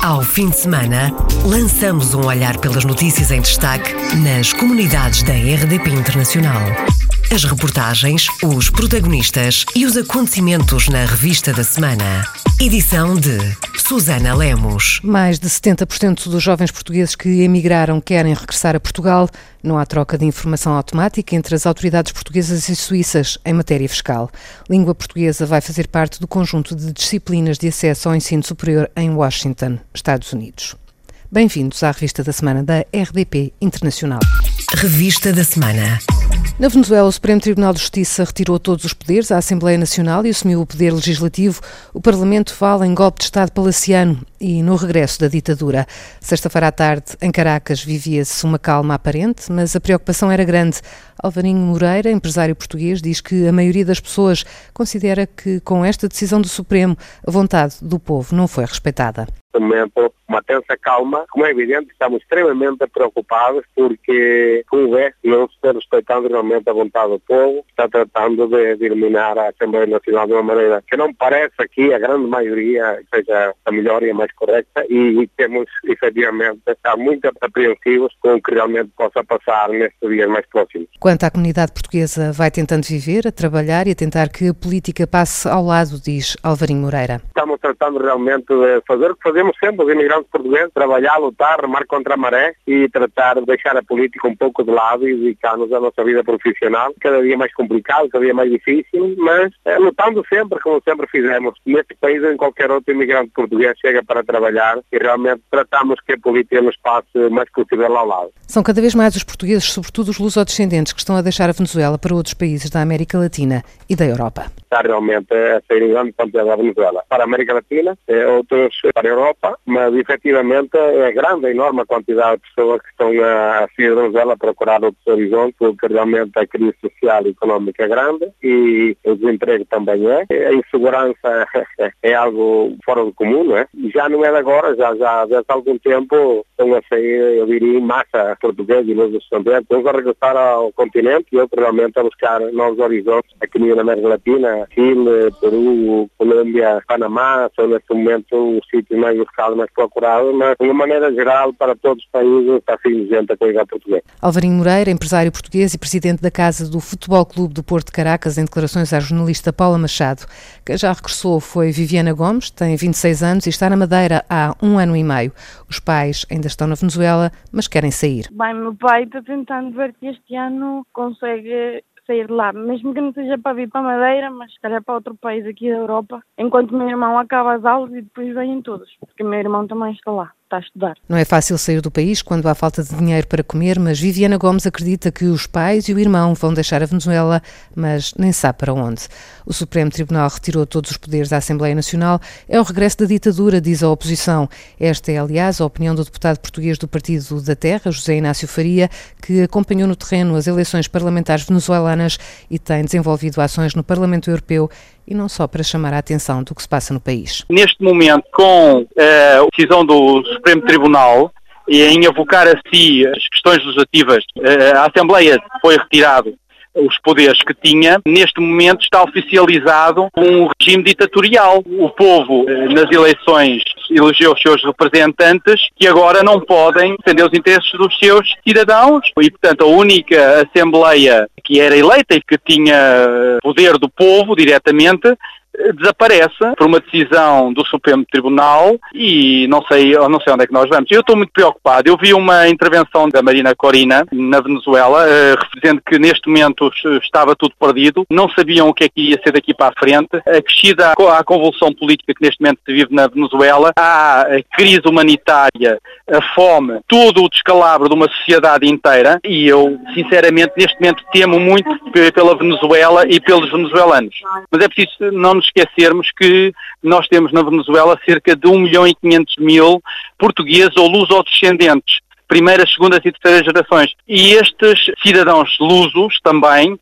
Ao fim de semana, lançamos um olhar pelas notícias em destaque nas comunidades da RDP Internacional. As reportagens, os protagonistas e os acontecimentos na revista da semana. Edição de Susana Lemos. Mais de 70% dos jovens portugueses que emigraram querem regressar a Portugal. Não há troca de informação automática entre as autoridades portuguesas e suíças em matéria fiscal. Língua portuguesa vai fazer parte do conjunto de disciplinas de acesso ao ensino superior em Washington, Estados Unidos. Bem-vindos à revista da semana da RDP Internacional. Revista da semana. Na Venezuela, o Supremo Tribunal de Justiça retirou todos os poderes à Assembleia Nacional e assumiu o poder legislativo. O Parlamento fala em golpe de Estado palaciano e no regresso da ditadura. Sexta-feira à tarde, em Caracas, vivia-se uma calma aparente, mas a preocupação era grande. Alvarinho Moreira, empresário português, diz que a maioria das pessoas considera que, com esta decisão do Supremo, a vontade do povo não foi respeitada momento uma tensa calma. Como é evidente, estamos extremamente preocupados porque, como vê, não se está respeitando realmente a vontade do povo, está tratando de, de eliminar a Assembleia Nacional de uma maneira que não parece aqui a grande maioria seja a melhor e a mais correta e, e temos efetivamente estar muito apreensivos com o que realmente possa passar nestes dias mais próximos. Quanto à comunidade portuguesa vai tentando viver, a trabalhar e a tentar que a política passe ao lado, diz Alvarinho Moreira. Estamos tratando realmente de fazer o que fazemos sempre, os imigrantes portugueses, trabalhar, lutar, remar contra a maré e tratar de deixar a política um pouco de lado e dedicar-nos à nossa vida profissional, cada dia mais complicado, cada dia mais difícil, mas é, lutando sempre, como sempre fizemos. Neste país, em qualquer outro imigrante português chega para trabalhar e realmente tratamos que a política nos passe mais possível ao lado. São cada vez mais os portugueses, sobretudo os lusodescendentes, que estão a deixar a Venezuela para outros países da América Latina e da Europa. Está realmente a sair em grande quantidade da Venezuela. Para a América Latina, outros para a Europa, mas efetivamente é grande, a enorme quantidade de pessoas que estão a sair da Venezuela a procurar outros horizontes, porque realmente a crise social e económica é grande e o desemprego também é. A insegurança é algo fora do comum, não é? Já não é de agora, já, já desde algum tempo estão a sair, eu diria, em massa portugueses e meus estudantes, uns a regressar ao continente e outros realmente a buscar novos horizontes aqui na América Latina, Chile, Peru, Colômbia, Panamá, são neste momento os sítios mais buscados, mais procurados, mas de uma maneira geral para todos os países está gente a coisa portuguesa. Alvarinho Moreira, empresário português e presidente da Casa do Futebol Clube do Porto de Caracas, em declarações à jornalista Paula Machado. Quem já regressou foi Viviana Gomes, tem 26 anos e está na Madeira há um ano e meio. Os pais ainda estão na Venezuela, mas querem sair. Bem, meu pai está tentando ver que este ano consegue sair de lá, mesmo que não seja para vir para Madeira, mas se calhar para outro país aqui da Europa, enquanto meu irmão acaba as aulas e depois vêm todos, porque meu irmão também está lá está a estudar. Não é fácil sair do país quando há falta de dinheiro para comer, mas Viviana Gomes acredita que os pais e o irmão vão deixar a Venezuela, mas nem sabe para onde. O Supremo Tribunal retirou todos os poderes da Assembleia Nacional. É o regresso da ditadura, diz a oposição. Esta é, aliás, a opinião do deputado português do Partido da Terra, José Inácio Faria, que acompanhou no terreno as eleições parlamentares venezuelanas e tem desenvolvido ações no Parlamento Europeu e não só para chamar a atenção do que se passa no país. Neste momento, com uh, a decisão do Supremo Tribunal em avocar a si as questões legislativas, uh, a Assembleia foi retirado os poderes que tinha, neste momento está oficializado um regime ditatorial. O povo, eh, nas eleições, elegeu os seus representantes que agora não podem defender os interesses dos seus cidadãos e, portanto, a única Assembleia que era eleita e que tinha poder do povo diretamente desaparece por uma decisão do Supremo Tribunal e não sei, não sei onde é que nós vamos. Eu estou muito preocupado. Eu vi uma intervenção da Marina Corina na Venezuela, uh, referindo que neste momento estava tudo perdido, não sabiam o que é que ia ser daqui para a frente. Acrescida à convulsão política que neste momento se vive na Venezuela, há a crise humanitária, a fome, todo o descalabro de uma sociedade inteira e eu, sinceramente, neste momento temo muito pela Venezuela e pelos venezuelanos. Mas é preciso não nos esquecermos que nós temos na Venezuela cerca de 1 milhão e 500 mil portugueses ou luso-descendentes primeiras, segundas e terceiras gerações. E estes cidadãos lusos também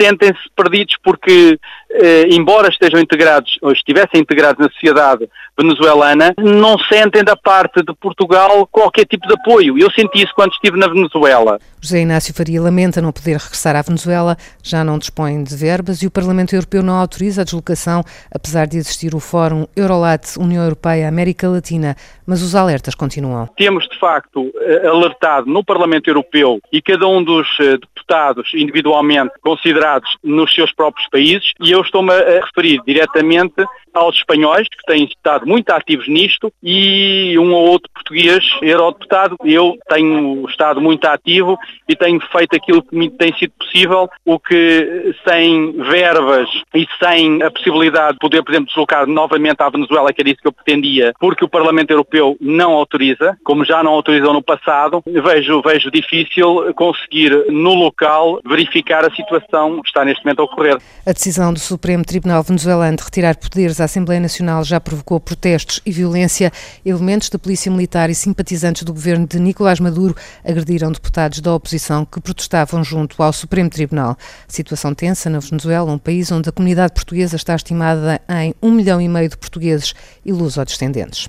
sentem-se perdidos porque eh, embora estejam integrados ou estivessem integrados na sociedade venezuelana, não sentem da parte de Portugal qualquer tipo de apoio. Eu senti isso quando estive na Venezuela. José Inácio Faria lamenta não poder regressar à Venezuela, já não dispõe de verbas e o Parlamento Europeu não autoriza a deslocação, apesar de existir o Fórum Eurolat União Europeia-América Latina, mas os alertas continuam. Temos, de facto, eh, alertado no Parlamento Europeu e cada um dos eh, deputados individualmente considerados nos seus próprios países e eu estou-me a referir diretamente aos espanhóis, que têm estado muito ativos nisto, e um ou outro português eurodeputado. Eu tenho estado muito ativo e tenho feito aquilo que me tem sido possível, o que sem verbas e sem a possibilidade de poder, por exemplo, deslocar novamente à Venezuela, que era isso que eu pretendia, porque o Parlamento Europeu não autoriza, como já não autorizou no passado, vejo, vejo difícil conseguir no local verificar a situação que está neste momento a ocorrer. A decisão do Supremo Tribunal venezuelano de retirar poderes à Assembleia Nacional já provocou protestos e violência. Elementos da Polícia Militar e simpatizantes do governo de Nicolás Maduro agrediram deputados da oposição que protestavam junto ao Supremo Tribunal. Situação tensa na Venezuela, um país onde a comunidade portuguesa está estimada em um milhão e meio de portugueses e luso-descendentes.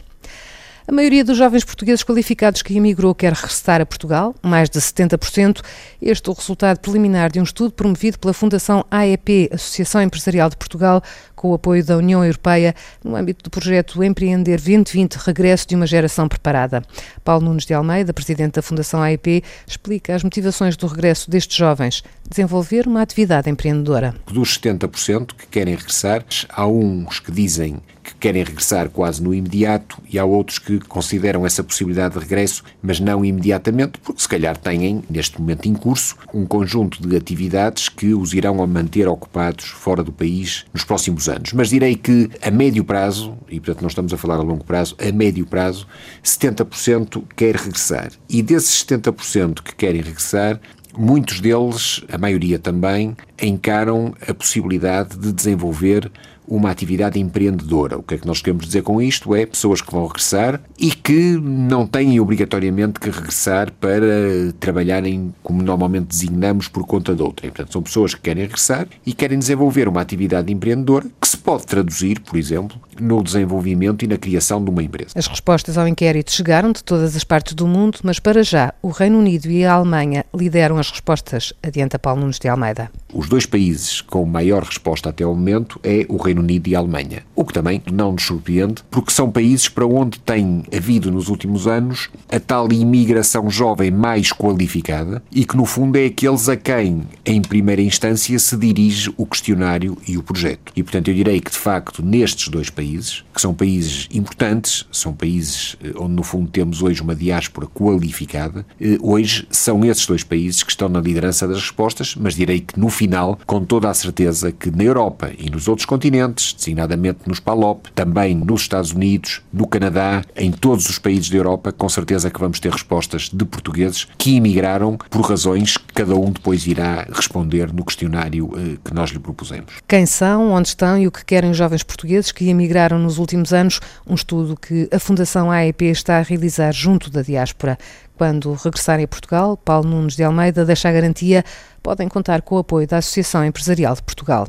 A maioria dos jovens portugueses qualificados que emigrou quer regressar a Portugal, mais de 70%. Este é o resultado preliminar de um estudo promovido pela Fundação AEP, Associação Empresarial de Portugal, com o apoio da União Europeia, no âmbito do projeto Empreender 2020 Regresso de uma Geração Preparada. Paulo Nunes de Almeida, presidente da Fundação AEP, explica as motivações do regresso destes jovens, desenvolver uma atividade empreendedora. Dos 70% que querem regressar, há uns que dizem que querem regressar quase no imediato e há outros que consideram essa possibilidade de regresso, mas não imediatamente, porque se calhar têm, neste momento em curso, um conjunto de atividades que os irão manter ocupados fora do país nos próximos anos. Mas direi que a médio prazo, e portanto não estamos a falar a longo prazo, a médio prazo, 70% quer regressar. E desses 70% que querem regressar, muitos deles, a maioria também, encaram a possibilidade de desenvolver uma atividade empreendedora. O que é que nós queremos dizer com isto? É pessoas que vão regressar e que não têm obrigatoriamente que regressar para trabalharem, como normalmente designamos, por conta de outra. portanto, são pessoas que querem regressar e querem desenvolver uma atividade empreendedora que se pode traduzir, por exemplo, no desenvolvimento e na criação de uma empresa. As respostas ao inquérito chegaram de todas as partes do mundo, mas para já o Reino Unido e a Alemanha lideram as respostas, adianta Paulo Nunes de Almeida. Os dois países com maior resposta até o momento é o Reino Unido e a Alemanha. O que também não nos surpreende, porque são países para onde tem havido nos últimos anos a tal imigração jovem mais qualificada e que, no fundo, é aqueles a quem, em primeira instância, se dirige o questionário e o projeto. E, portanto, eu direi que, de facto, nestes dois países, que são países importantes, são países eh, onde, no fundo, temos hoje uma diáspora qualificada, eh, hoje são esses dois países que estão na liderança das respostas, mas direi que, no final, com toda a certeza que na Europa e nos outros continentes, designadamente nos PALOP, também nos Estados Unidos, no Canadá, em todos os países da Europa, com certeza que vamos ter respostas de portugueses que emigraram por razões que cada um depois irá responder no questionário eh, que nós lhe propusemos. Quem são, onde estão e o que querem os jovens portugueses que emigraram nos últimos anos, um estudo que a Fundação AEP está a realizar junto da diáspora. Quando regressarem a Portugal, Paulo Nunes de Almeida deixa a garantia, podem contar com o apoio da Associação Empresarial de Portugal.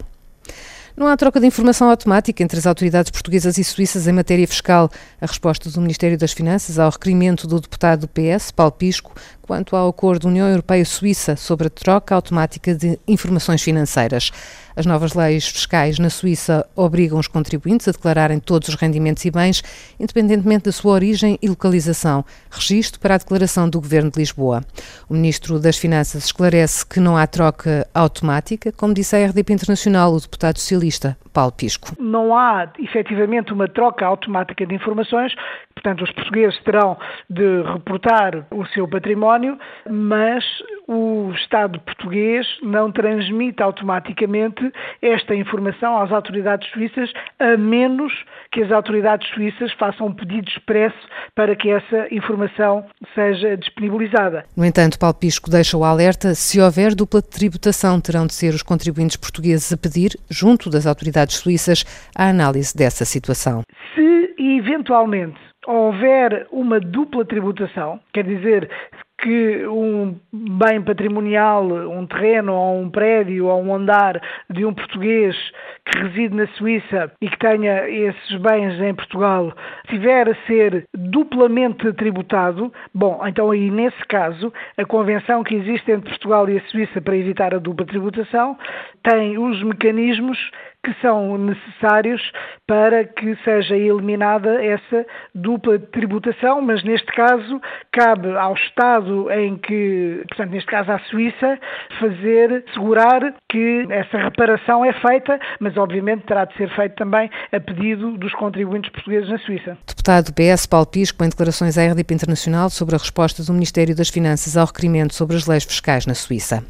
Não há troca de informação automática entre as autoridades portuguesas e suíças em matéria fiscal. A resposta do Ministério das Finanças ao requerimento do deputado do PS, Paulo Pisco, quanto ao acordo União Europeia-Suíça sobre a troca automática de informações financeiras. As novas leis fiscais na Suíça obrigam os contribuintes a declararem todos os rendimentos e bens, independentemente da sua origem e localização. Registro para a declaração do Governo de Lisboa. O Ministro das Finanças esclarece que não há troca automática, como disse a RDP Internacional o deputado socialista Paulo Pisco. Não há efetivamente uma troca automática de informações, portanto, os portugueses terão de reportar o seu património, mas o Estado português não transmite automaticamente esta informação às autoridades suíças, a menos que as autoridades suíças façam um pedido expresso para que essa informação seja disponibilizada. No entanto, Paulo Pisco deixa o alerta: se houver dupla tributação, terão de ser os contribuintes portugueses a pedir, junto das autoridades suíças, a análise dessa situação. Se eventualmente houver uma dupla tributação, quer dizer, que um bem patrimonial, um terreno ou um prédio ou um andar de um português que reside na Suíça e que tenha esses bens em Portugal tiver a ser duplamente tributado, bom, então aí nesse caso a convenção que existe entre Portugal e a Suíça para evitar a dupla tributação tem os mecanismos que são necessários para que seja eliminada essa dupla tributação, mas neste caso cabe ao Estado em que, portanto, neste caso à Suíça, fazer, segurar que essa reparação é feita, mas obviamente terá de ser feito também a pedido dos contribuintes portugueses na Suíça. Deputado PS Paulo Pisco, em declarações à RDP Internacional sobre a resposta do Ministério das Finanças ao requerimento sobre as leis fiscais na Suíça.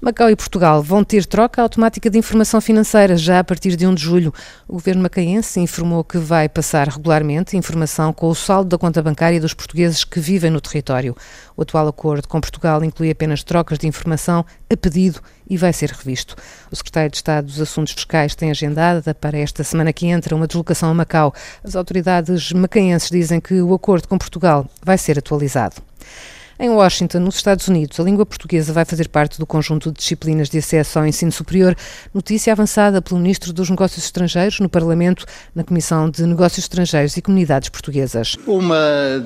Macau e Portugal vão ter troca automática de informação financeira já partir de 1 de julho. O governo macaense informou que vai passar regularmente informação com o saldo da conta bancária dos portugueses que vivem no território. O atual acordo com Portugal inclui apenas trocas de informação a pedido e vai ser revisto. O secretário de Estado dos Assuntos Fiscais tem agendada para esta semana que entra uma deslocação a Macau. As autoridades macaenses dizem que o acordo com Portugal vai ser atualizado. Em Washington, nos Estados Unidos, a língua portuguesa vai fazer parte do conjunto de disciplinas de acesso ao ensino superior. Notícia avançada pelo Ministro dos Negócios Estrangeiros no Parlamento, na Comissão de Negócios Estrangeiros e Comunidades Portuguesas. Uma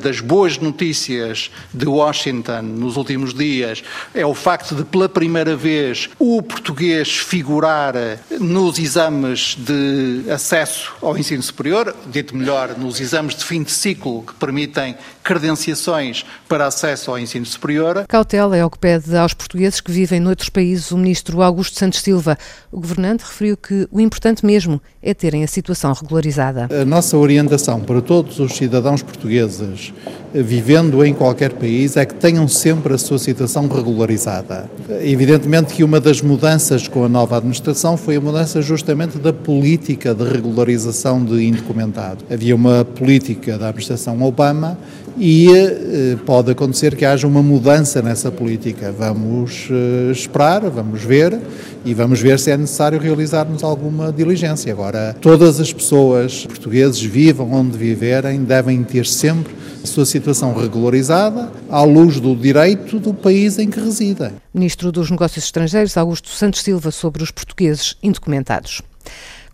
das boas notícias de Washington nos últimos dias é o facto de, pela primeira vez, o português figurar nos exames de acesso ao ensino superior, dito melhor, nos exames de fim de ciclo que permitem credenciações para acesso ao ensino superior. Cautela é o que pede aos portugueses que vivem noutros países o ministro Augusto Santos Silva. O governante referiu que o importante mesmo é terem a situação regularizada. A nossa orientação para todos os cidadãos portugueses eh, vivendo em qualquer país é que tenham sempre a sua situação regularizada. Evidentemente que uma das mudanças com a nova administração foi a mudança justamente da política de regularização de indocumentados. Havia uma política da administração Obama e eh, pode acontecer que haja uma mudança nessa política. Vamos eh, esperar, vamos ver e vamos ver se é necessário realizarmos alguma diligência. Agora, todas as pessoas portugueses, vivam onde viverem, devem ter sempre a sua situação regularizada à luz do direito do país em que residem. Ministro dos Negócios Estrangeiros, Augusto Santos Silva, sobre os portugueses indocumentados.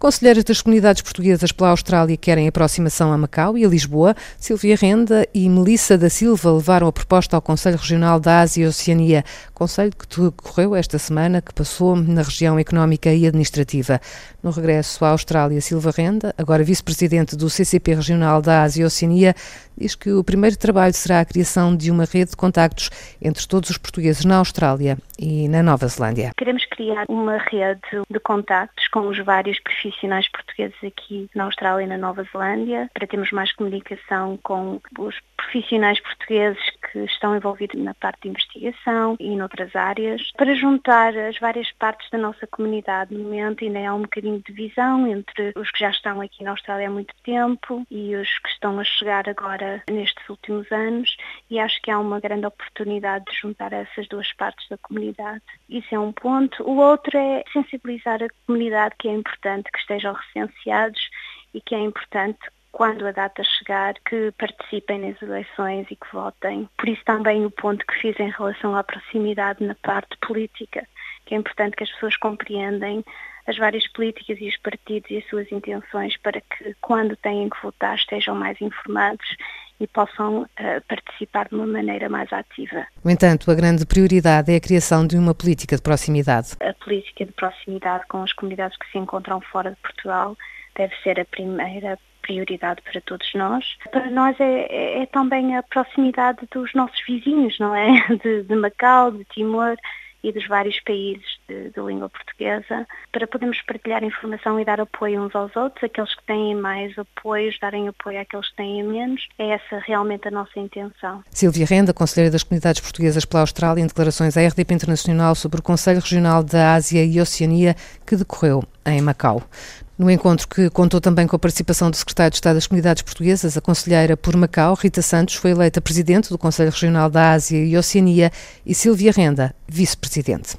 Conselheiras das comunidades portuguesas pela Austrália querem aproximação a Macau e a Lisboa. Silvia Renda e Melissa da Silva levaram a proposta ao Conselho Regional da Ásia e Oceania, conselho que decorreu esta semana, que passou na região económica e administrativa. No regresso à Austrália, Silva Renda, agora vice-presidente do CCP Regional da Ásia e Oceania, diz que o primeiro trabalho será a criação de uma rede de contactos entre todos os portugueses na Austrália e na Nova Zelândia. Queremos criar uma rede de contactos com os vários profissionais portugueses aqui na Austrália e na Nova Zelândia, para termos mais comunicação com os profissionais portugueses que estão envolvidos na parte de investigação e noutras áreas, para juntar as várias partes da nossa comunidade. No momento ainda há um bocadinho de divisão entre os que já estão aqui na Austrália há muito tempo e os que estão a chegar agora nestes últimos anos e acho que há uma grande oportunidade de juntar essas duas partes da comunidade. Isso é um ponto. O outro é sensibilizar a comunidade que é importante que estejam recenseados e que é importante quando a data chegar, que participem nas eleições e que votem. Por isso também o ponto que fiz em relação à proximidade na parte política, que é importante que as pessoas compreendem as várias políticas e os partidos e as suas intenções para que quando têm que votar estejam mais informados e possam uh, participar de uma maneira mais ativa. No entanto, a grande prioridade é a criação de uma política de proximidade. A política de proximidade com as comunidades que se encontram fora de Portugal deve ser a primeira prioridade para todos nós. Para nós é, é, é também a proximidade dos nossos vizinhos, não é? De, de Macau, de Timor e dos vários países de, de, língua portuguesa, para podermos partilhar informação e dar apoio uns aos outros, aqueles que têm mais apoios, darem apoio àqueles que têm menos. É essa realmente a nossa intenção. Silvia Renda, Conselheira das Comunidades Portuguesas pela Austrália, em declarações à RDP Internacional sobre o Conselho Regional da Ásia e Oceania que decorreu em Macau. No encontro que contou também com a participação do secretário de Estado das Comunidades Portuguesas, a conselheira por Macau, Rita Santos, foi eleita presidente do Conselho Regional da Ásia e Oceania e Silvia Renda, vice-presidente.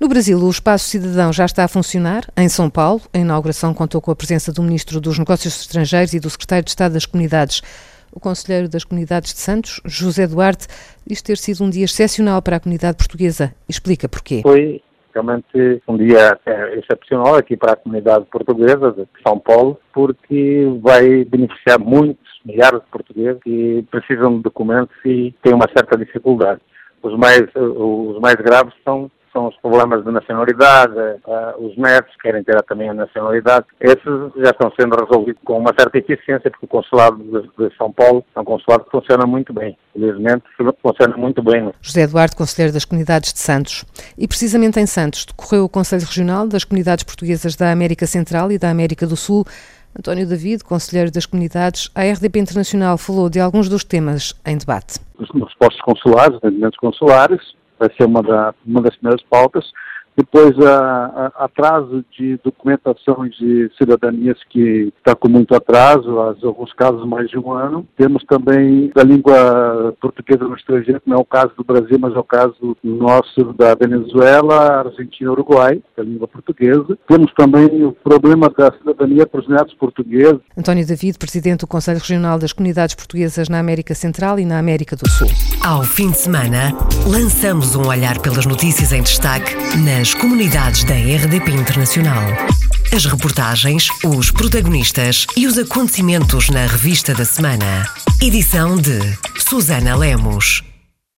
No Brasil, o Espaço Cidadão já está a funcionar. Em São Paulo, a inauguração contou com a presença do Ministro dos Negócios Estrangeiros e do Secretário de Estado das Comunidades. O conselheiro das comunidades de Santos, José Duarte, diz ter sido um dia excepcional para a comunidade portuguesa. Explica porquê. Foi realmente um dia é, excepcional aqui para a comunidade portuguesa de São Paulo, porque vai beneficiar muitos, milhares de portugueses que precisam de documentos e têm uma certa dificuldade. Os mais, os mais graves são são os problemas de nacionalidade, uh, os netos querem ter também a nacionalidade. Esses já estão sendo resolvidos com uma certa eficiência, porque o consulado de, São Paulo é um consulado que funciona muito bem. Felizmente, funciona muito bem. José Eduardo, Conselheiro das Comunidades de Santos. E precisamente em Santos decorreu o Conselho Regional das Comunidades Portuguesas da América Central e da América do Sul. António David, Conselheiro das Comunidades, a RDP Internacional falou de alguns dos temas em debate. Os respostas consulares, atendimentos consulares, vai ser uma, da, uma das primeiras pautas. Depois, a, a, atraso de documentações de cidadanias que está com muito atraso, alguns casos mais de um ano. Temos também da língua portuguesa no estrangeiro, que não é o caso do Brasil, mas é o caso nosso da Venezuela, Argentina Uruguai, da língua portuguesa. Temos também o problema da cidadania para os netos portugueses. António David, Presidente do Conselho Regional das Comunidades Portuguesas na América Central e na América do Sul. Ao fim de semana, lançamos um olhar pelas notícias em destaque na nas comunidades da RDP Internacional. As reportagens, os protagonistas e os acontecimentos na revista da semana. Edição de Susana Lemos.